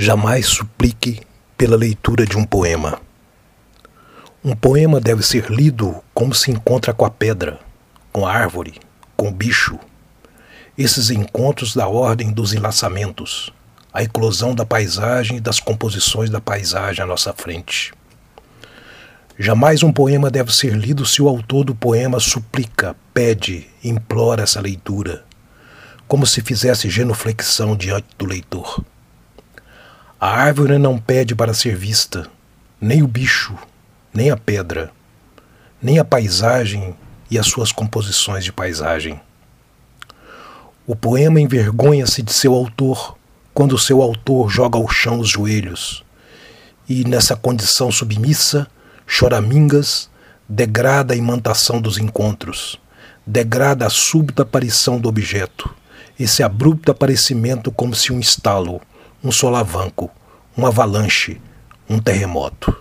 Jamais suplique pela leitura de um poema. Um poema deve ser lido como se encontra com a pedra, com a árvore, com o bicho. Esses encontros da ordem dos enlaçamentos, a eclosão da paisagem e das composições da paisagem à nossa frente. Jamais um poema deve ser lido se o autor do poema suplica, pede, implora essa leitura, como se fizesse genuflexão diante do leitor. A árvore não pede para ser vista, nem o bicho, nem a pedra, nem a paisagem e as suas composições de paisagem. O poema envergonha-se de seu autor quando seu autor joga ao chão os joelhos e, nessa condição submissa, choramingas, degrada a imantação dos encontros, degrada a súbita aparição do objeto, esse abrupto aparecimento como se um estalo um solavanco, uma avalanche, um terremoto.